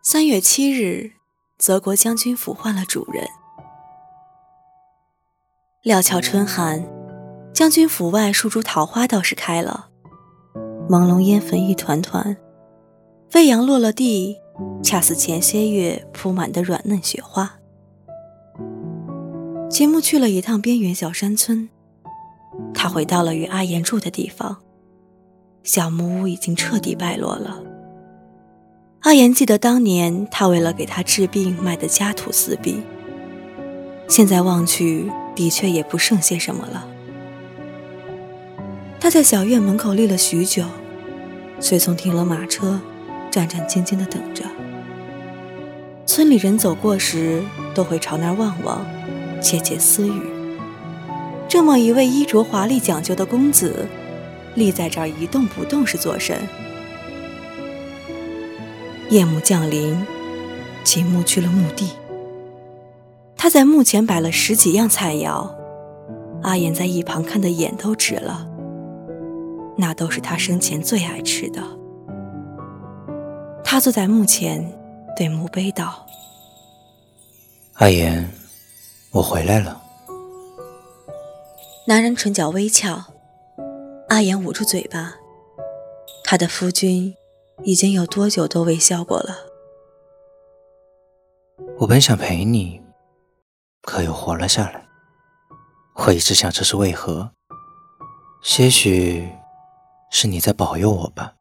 三月七日，泽国将军府换了主人。料峭春寒，将军府外数株桃花倒是开了，朦胧烟粉一团团，飞扬落了地，恰似前些月铺满的软嫩雪花。秦牧去了一趟边缘小山村，他回到了与阿言住的地方。小木屋已经彻底败落了。阿言记得当年他为了给他治病卖的家徒四壁，现在望去的确也不剩些什么了。他在小院门口立了许久，随从停了马车，战战兢兢地等着。村里人走过时都会朝那儿望望，窃窃私语。这么一位衣着华丽讲究的公子。立在这儿一动不动是做甚？夜幕降临，秦牧去了墓地。他在墓前摆了十几样菜肴，阿言在一旁看的眼都直了。那都是他生前最爱吃的。他坐在墓前，对墓碑道：“阿言，我回来了。”男人唇角微翘。阿言捂住嘴巴，他的夫君已经有多久都未笑过了。我本想陪你，可又活了下来。我一直想这是为何，些许是你在保佑我吧。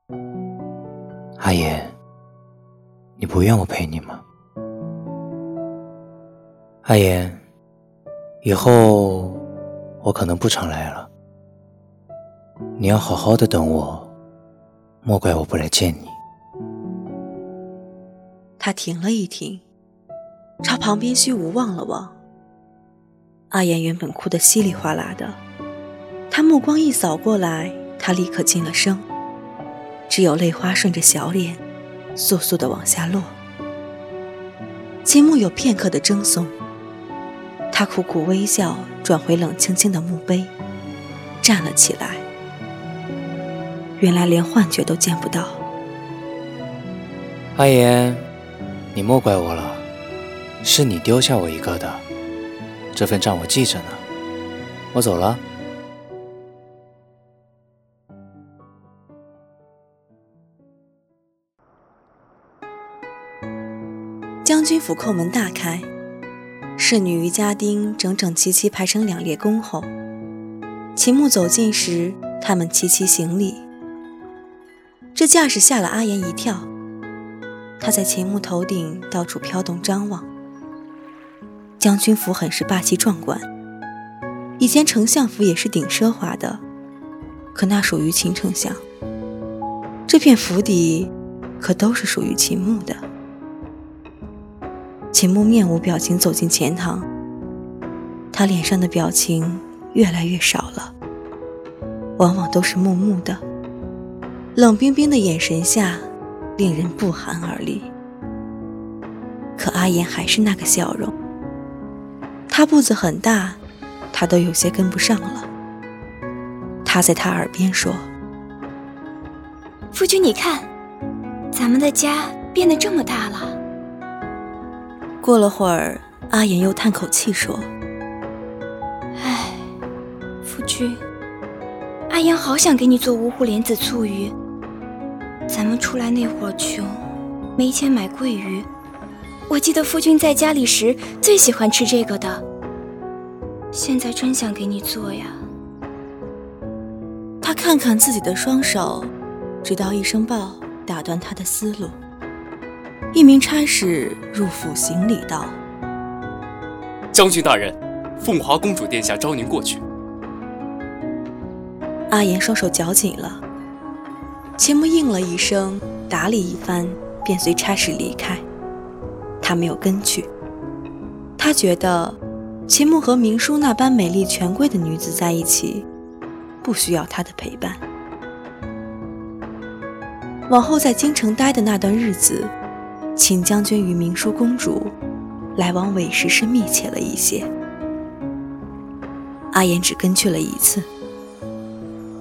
阿言，你不愿我陪你吗？阿言，以后我可能不常来了。你要好好的等我，莫怪我不来见你。他停了一停，朝旁边虚无望了望。阿言原本哭得稀里哗啦的，他目光一扫过来，他立刻静了声，只有泪花顺着小脸，簌簌的往下落。秦牧有片刻的怔忪，他苦苦微笑，转回冷清清的墓碑，站了起来。原来连幻觉都见不到。阿言，你莫怪我了，是你丢下我一个的，这份账我记着呢。我走了。将军府叩门大开，侍女与家丁整整齐齐排成两列恭候。秦牧走近时，他们齐齐行礼。这架势吓了阿言一跳，他在秦牧头顶到处飘动张望。将军府很是霸气壮观，以前丞相府也是顶奢华的，可那属于秦丞相。这片府邸可都是属于秦牧的。秦牧面无表情走进前堂，他脸上的表情越来越少了，往往都是木木的。冷冰冰的眼神下，令人不寒而栗。可阿言还是那个笑容。他步子很大，他都有些跟不上了。他在他耳边说：“夫君，你看，咱们的家变得这么大了。”过了会儿，阿言又叹口气说：“唉，夫君，阿言好想给你做芜湖莲子醋鱼。”咱们出来那会儿穷，没钱买桂鱼。我记得夫君在家里时最喜欢吃这个的。现在真想给你做呀。他看看自己的双手，直到一声报打断他的思路。一名差使入府行礼道：“将军大人，凤华公主殿下召您过去。”阿言双手绞紧了。秦牧应了一声，打理一番，便随差使离开。他没有跟去。他觉得，秦牧和明叔那般美丽权贵的女子在一起，不需要他的陪伴。往后在京城待的那段日子，秦将军与明叔公主来往委实是密切了一些。阿言只跟去了一次，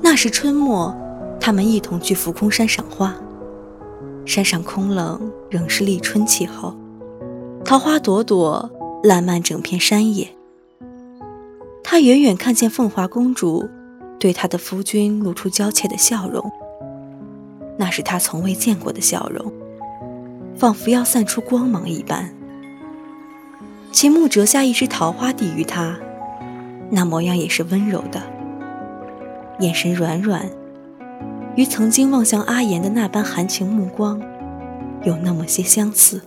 那是春末。他们一同去浮空山赏花，山上空冷，仍是立春气候，桃花朵朵烂漫整片山野。他远远看见凤华公主对他的夫君露出娇怯的笑容，那是他从未见过的笑容，仿佛要散出光芒一般。秦牧折下一枝桃花递于他，那模样也是温柔的，眼神软软，与曾经望向阿言的那般含情目光，有那么些相似。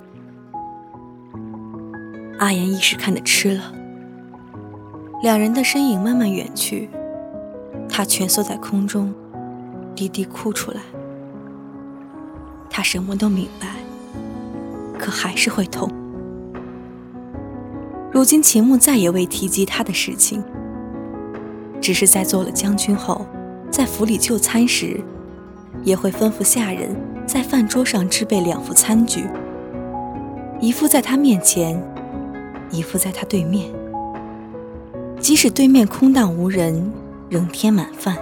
阿言一时看得痴了。两人的身影慢慢远去，他蜷缩在空中，低低哭出来。他什么都明白，可还是会痛。如今秦牧再也未提及他的事情，只是在做了将军后，在府里就餐时，也会吩咐下人在饭桌上置备两副餐具，一副在他面前，一副在他对面。即使对面空荡无人，仍添满饭。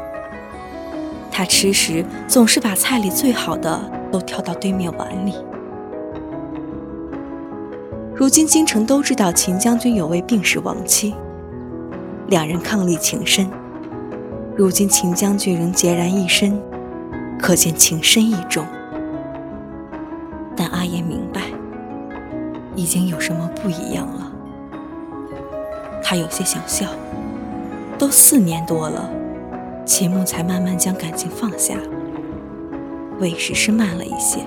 他吃时总是把菜里最好的都挑到对面碗里。如今京城都知道秦将军有位病逝亡妻，两人伉俪情深。如今秦将军仍孑然一身，可见情深意重。但阿言明白，已经有什么不一样了。他有些想笑，都四年多了，秦牧才慢慢将感情放下，为时是慢了一些。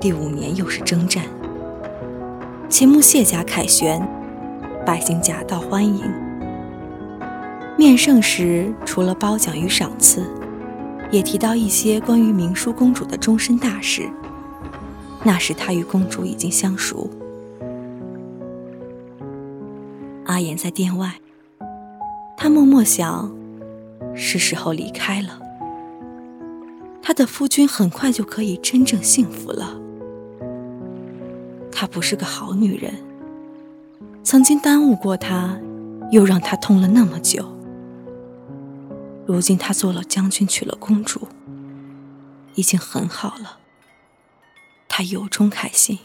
第五年又是征战，秦牧卸甲凯旋，百姓夹道欢迎。面圣时，除了褒奖与赏赐，也提到一些关于明淑公主的终身大事。那时他与公主已经相熟。阿言在殿外，他默默想，是时候离开了。他的夫君很快就可以真正幸福了。她不是个好女人，曾经耽误过他，又让他痛了那么久。如今他做了将军，娶了公主，已经很好了。他由衷开心。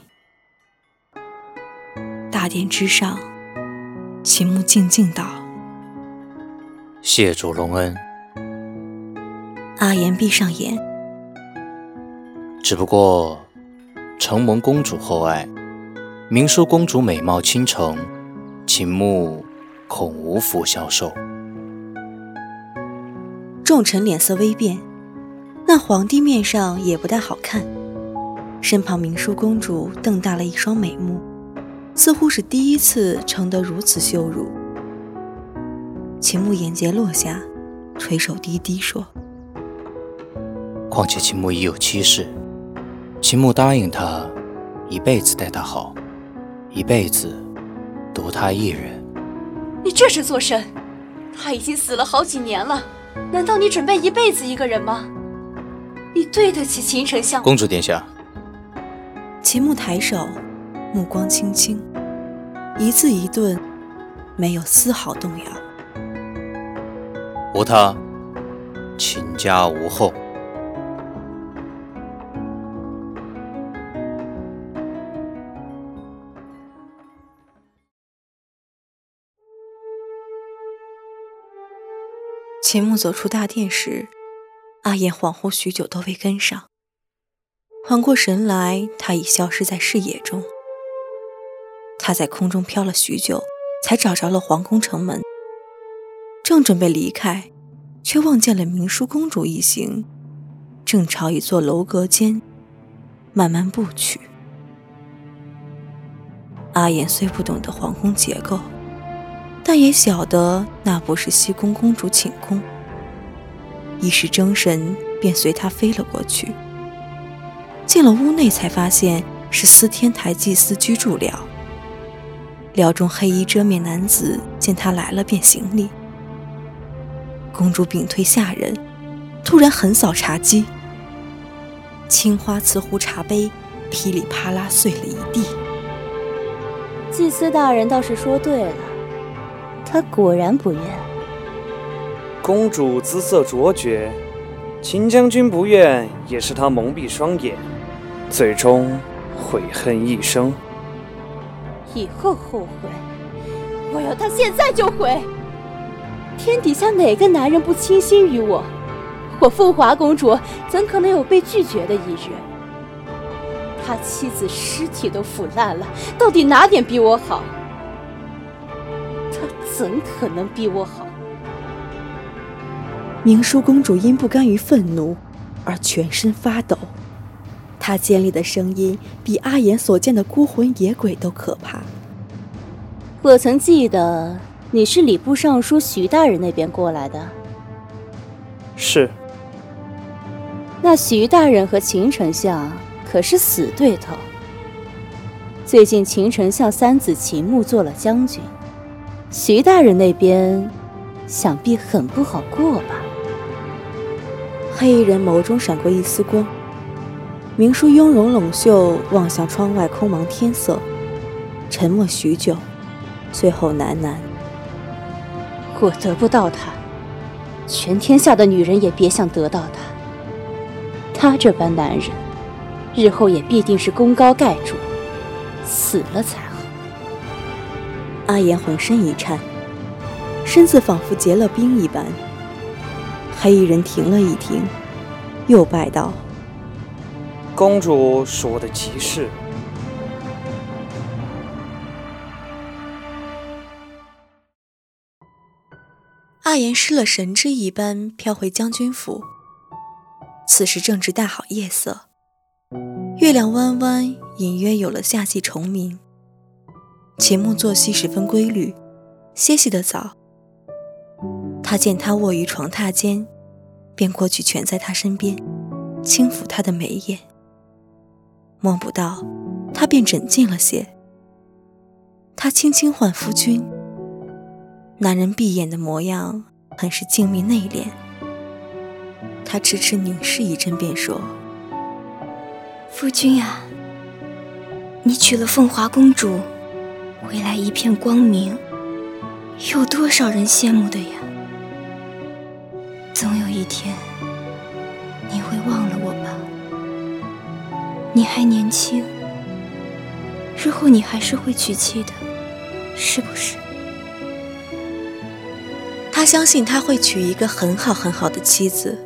大殿之上。秦牧静静道：“谢主隆恩。”阿言闭上眼。只不过，承蒙公主厚爱，明淑公主美貌倾城，秦牧恐无福消受。众臣脸色微变，那皇帝面上也不大好看。身旁明淑公主瞪大了一双美目。似乎是第一次承得如此羞辱。秦牧眼睫落下，垂首低低说：“况且秦牧已有妻室，秦牧答应他，一辈子待她好，一辈子独她一人。你这是做甚？他已经死了好几年了，难道你准备一辈子一个人吗？你对得起秦丞相？公主殿下。秦牧抬手。目光轻轻，一字一顿，没有丝毫动摇。无他，秦家无后。秦牧走出大殿时，阿燕恍惚许久都未跟上。缓过神来，他已消失在视野中。他在空中飘了许久，才找着了皇宫城门。正准备离开，却望见了明淑公主一行，正朝一座楼阁间慢慢步去。阿言虽不懂得皇宫结构，但也晓得那不是西宫公主寝宫，一时怔神，便随她飞了过去。进了屋内，才发现是司天台祭司居住了。寮中黑衣遮面男子见他来了，便行礼。公主屏退下人，突然横扫茶几，青花瓷壶茶杯噼里啪啦碎了一地。祭司大人倒是说对了，他果然不愿。公主姿色卓绝，秦将军不愿，也是他蒙蔽双眼，最终悔恨一生。以后后悔，我要他现在就悔。天底下哪个男人不倾心于我？我凤华公主怎可能有被拒绝的一日？他妻子尸体都腐烂了，到底哪点比我好？他怎可能比我好？明淑公主因不甘于愤怒而全身发抖，她尖利的声音比阿言所见的孤魂野鬼都可怕。我曾记得你是礼部尚书徐大人那边过来的。是。那徐大人和秦丞相可是死对头。最近秦丞相三子秦牧做了将军，徐大人那边想必很不好过吧？黑衣人眸中闪过一丝光，明叔雍容冷袖望向窗外空茫天色，沉默许久，最后喃喃：“我得不到他，全天下的女人也别想得到他。”他这般男人，日后也必定是功高盖主，死了才。阿言浑身一颤，身子仿佛结了冰一般。黑衣人停了一停，又拜道：“公主说的极是。”阿言失了神之一般飘回将军府。此时正值大好夜色，月亮弯弯，隐约有了夏季虫鸣。秦牧作息十分规律，歇息得早。他见他卧于床榻间，便过去蜷在他身边，轻抚他的眉眼。摸不到，他便枕近了些。他轻轻唤夫君。男人闭眼的模样，很是静谧内敛。他痴痴凝视一阵，便说：“夫君啊，你娶了凤华公主，未来一片光明，有多少人羡慕的呀？总有一天，你会忘了我吧？你还年轻，日后你还是会娶妻的，是不是？”他相信他会娶一个很好很好的妻子。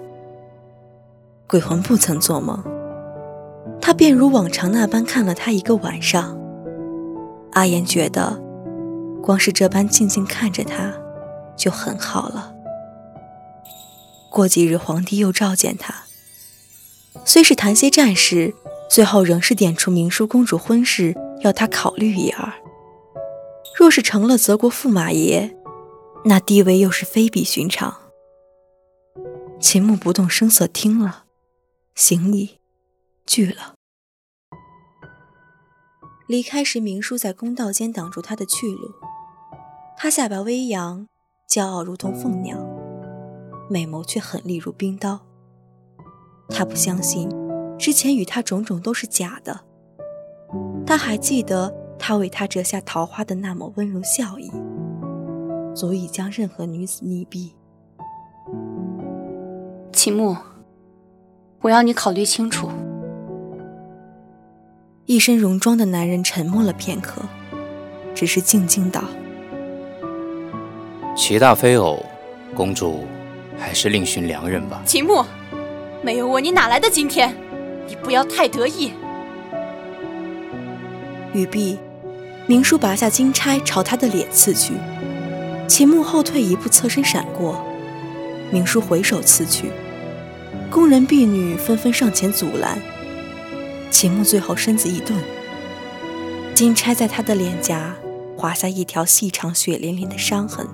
鬼魂不曾做梦，他便如往常那般看了他一个晚上。阿言觉得，光是这般静静看着他，就很好了。过几日，皇帝又召见他，虽是谈些战事，最后仍是点出明淑公主婚事，要他考虑一二。若是成了泽国驸马爷，那地位又是非比寻常。秦牧不动声色听了。行礼，拒了。离开时，明叔在公道间挡住他的去路。他下巴微扬，骄傲如同凤鸟，美眸却狠厉如冰刀。他不相信之前与他种种都是假的。他还记得他为他折下桃花的那抹温柔笑意，足以将任何女子溺毙。秦牧。我要你考虑清楚。一身戎装的男人沉默了片刻，只是静静道：“齐大非偶，公主还是另寻良人吧。”秦牧，没有我你哪来的今天？你不要太得意。语毕，明叔拔下金钗朝他的脸刺去，秦牧后退一步，侧身闪过，明叔回手刺去。宫人婢女纷纷上前阻拦，秦牧最后身子一顿，金钗在他的脸颊划下一条细长血淋淋的伤痕。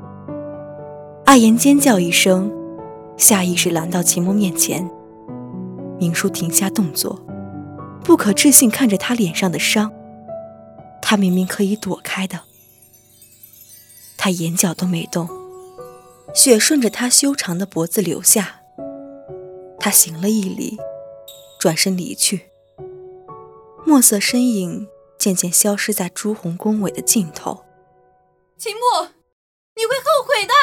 阿言尖叫一声，下意识拦到秦牧面前。明叔停下动作，不可置信看着他脸上的伤，他明明可以躲开的。他眼角都没动，血顺着他修长的脖子流下。他行了一礼，转身离去。墨色身影渐渐消失在朱红宫尾的尽头。秦牧，你会后悔的。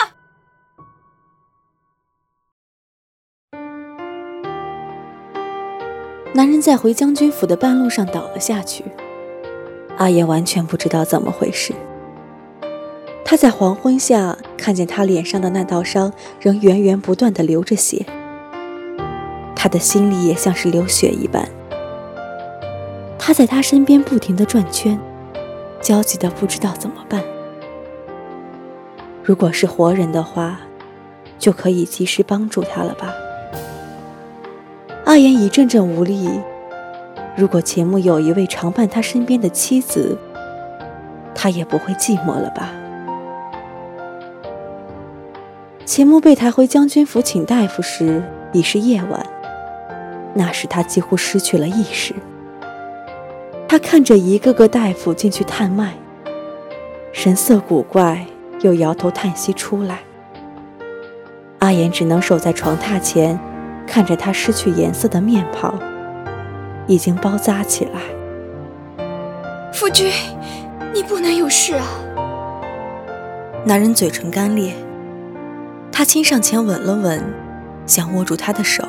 男人在回将军府的半路上倒了下去。阿爷完全不知道怎么回事。他在黄昏下看见他脸上的那道伤仍源源不断的流着血，他的心里也像是流血一般。他在他身边不停的转圈，焦急的不知道怎么办。如果是活人的话，就可以及时帮助他了吧？阿言一阵阵无力。如果秦穆有一位常伴他身边的妻子，他也不会寂寞了吧？钱穆被抬回将军府请大夫时，已是夜晚。那时他几乎失去了意识。他看着一个个大夫进去探脉，神色古怪。又摇头叹息出来，阿言只能守在床榻前，看着他失去颜色的面庞，已经包扎起来。夫君，你不能有事啊！男人嘴唇干裂，他亲上前吻了吻，想握住他的手，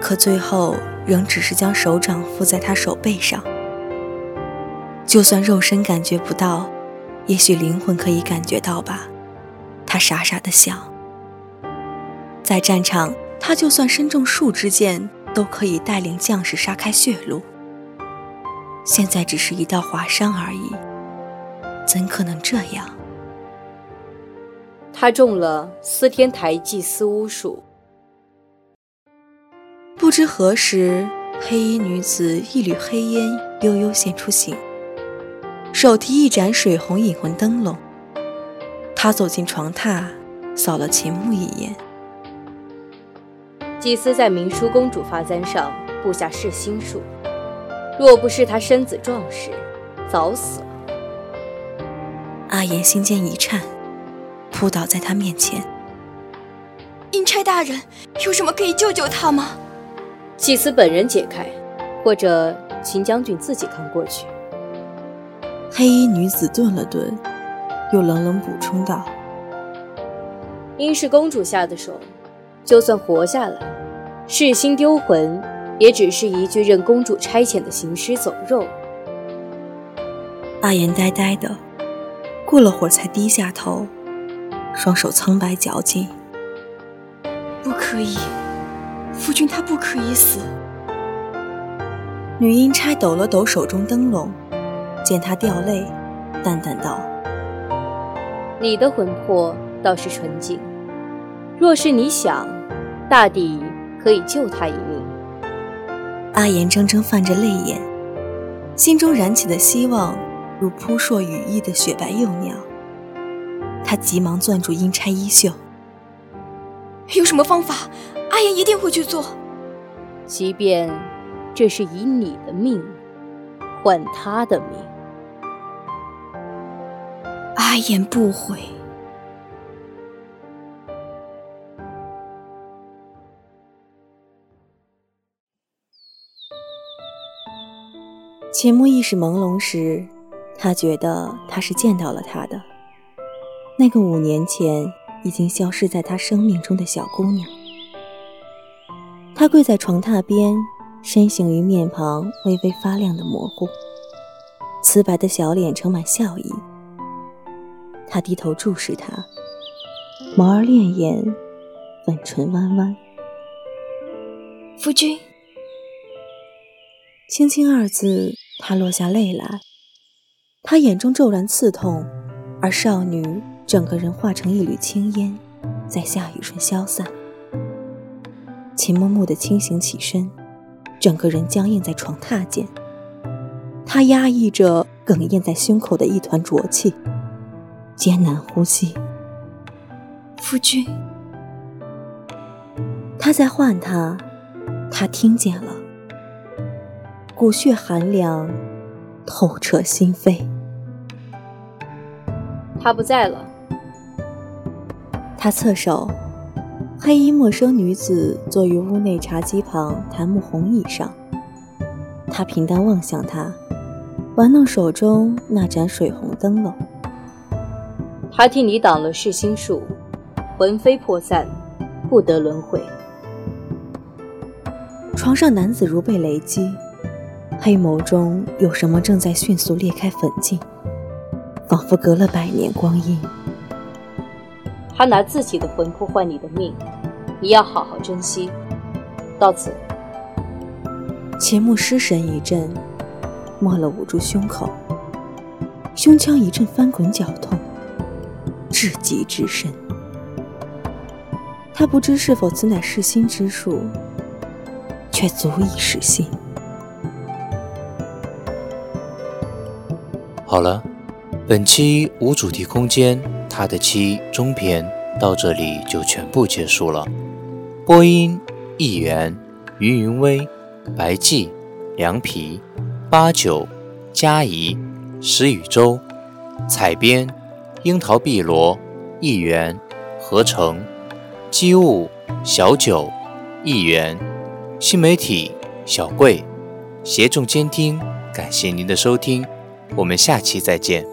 可最后仍只是将手掌敷在他手背上。就算肉身感觉不到。也许灵魂可以感觉到吧，他傻傻的想。在战场，他就算身中数支箭，都可以带领将士杀开血路。现在只是一道划伤而已，怎可能这样？他中了司天台祭司巫术。不知何时，黑衣女子一缕黑烟悠悠现出形。手提一盏水红引魂灯笼，她走进床榻，扫了秦牧一眼。祭司在明淑公主发簪上布下噬心术，若不是她身子壮实，早死了。阿言心间一颤，扑倒在他面前。阴差大人，有什么可以救救他吗？祭司本人解开，或者秦将军自己扛过去。黑衣女子顿了顿，又冷冷补充道：“因是公主下的手，就算活下来，噬心丢魂，也只是一具任公主差遣的行尸走肉。”阿言呆呆的，过了会儿才低下头，双手苍白矫健。不可以，夫君他不可以死。女阴差抖了抖手中灯笼。见他掉泪，淡淡道：“你的魂魄倒是纯净，若是你想，大抵可以救他一命。”阿言怔怔泛着泪眼，心中燃起的希望如扑朔羽翼的雪白幼鸟。他急忙攥住阴差衣袖：“有什么方法？阿言一定会去做，即便这是以你的命换他的命。”阿言不悔。秦牧意识朦胧时，他觉得他是见到了他的那个五年前已经消失在他生命中的小姑娘。他跪在床榻边，身形与面庞微微发亮的模糊，瓷白的小脸盛满笑意。他低头注视她，眸儿潋滟，粉唇弯弯。夫君，轻轻二字，他落下泪来。他眼中骤然刺痛，而少女整个人化成一缕青烟，在下雨中消散。秦木木的清醒起身，整个人僵硬在床榻间。他压抑着哽咽在胸口的一团浊气。艰难呼吸，夫君，他在唤他，他听见了，骨血寒凉，透彻心扉。他不在了。他侧手，黑衣陌生女子坐于屋内茶几旁檀木红椅上。她平淡望向他，玩弄手中那盏水红灯笼。他替你挡了噬心术，魂飞魄散，不得轮回。床上男子如被雷击，黑眸中有什么正在迅速裂开粉镜，仿佛隔了百年光阴。他拿自己的魂魄换你的命，你要好好珍惜。到此，秦穆失神一阵，默了捂住胸口，胸腔一阵翻滚绞痛，至极至深。他不知是否此乃噬心之术，却足以使心。好了，本期无主题空间他的妻中篇到这里就全部结束了。播音：一元、于云威、白季、凉皮、八九、嘉怡、石宇洲。采编：樱桃碧螺、一元、合成。机务小九，一元，新媒体小贵，协众监听，感谢您的收听，我们下期再见。